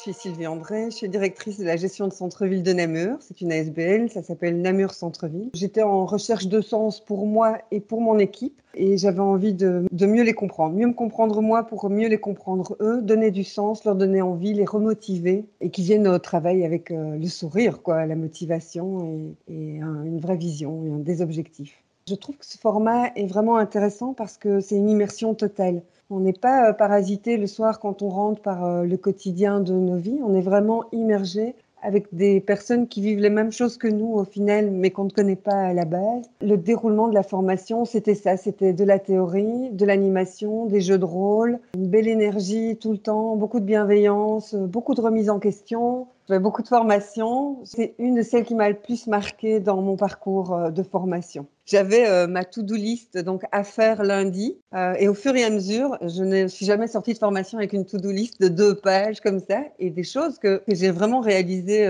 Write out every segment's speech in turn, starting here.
suis Sylvie André, je suis directrice de la gestion de centre-ville de Namur. C'est une ASBL, ça s'appelle Namur Centre-ville. J'étais en recherche de sens pour moi et pour mon équipe et j'avais envie de, mieux les comprendre, mieux me comprendre moi pour mieux les comprendre eux, donner du sens, leur donner envie, les remotiver et qu'ils viennent au travail avec euh, le sourire, quoi, la motivation et, une vraie vision et des objectifs. Je trouve que ce format est vraiment intéressant parce que c'est une immersion totale. On n'est pas euh, parasité le soir quand on rentre par euh, le quotidien de nos vies. On est vraiment immergé avec des personnes qui vivent les mêmes choses que nous au final, mais qu'on ne connaît pas à la base. Le déroulement de la formation, c'était ça, c'était de la théorie, de l'animation, des jeux de rôle, une belle énergie tout le temps, beaucoup de bienveillance, beaucoup de remise en question, beaucoup de formation. C'est une de celles qui m'a le plus marqué dans mon parcours euh, de formation. J'avais euh, ma to-do list donc à faire lundi euh, et au fur et à mesure, je ne suis jamais sortie de formation avec une to-do list de deux pages comme ça et des choses que, j'ai vraiment réalisées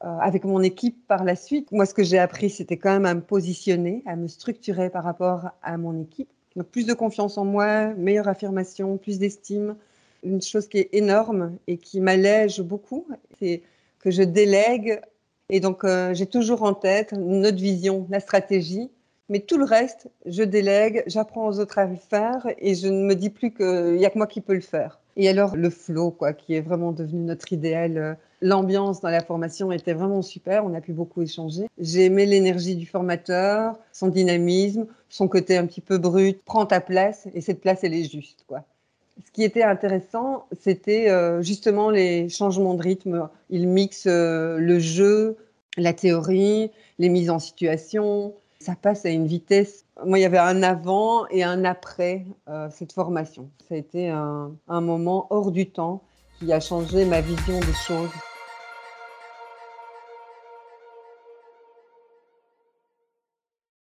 avec mon équipe par la suite. Moi, ce que j'ai appris, c'était quand même à me positionner, à me structurer par rapport à mon équipe. Donc, plus de confiance en moi, meilleure affirmation, plus d'estime, une chose qui est énorme et qui m'allège beaucoup, c'est que je délègue. Et donc, euh, j'ai toujours en tête notre vision, la stratégie. Mais tout le reste, je délègue, j'apprends aux autres à le faire et je ne me dis plus qu'il n'y a que moi qui peux le faire. Et alors, le flow, quoi, qui est vraiment devenu notre idéal. Euh, l'ambiance dans la formation était vraiment super, on a pu beaucoup échanger. J'ai aimé l'énergie du formateur, son dynamisme, son côté un petit peu brut. Prends ta place et cette place, elle est juste, quoi ce qui était intéressant, c'était euh, justement les changements de rythme. Il mixe euh, le jeu, la théorie, les mises en situation. Ça passe à une vitesse. Moi, il y avait un avant et un après euh, cette formation. Ça a été un moment hors du temps qui a changé ma vision des choses.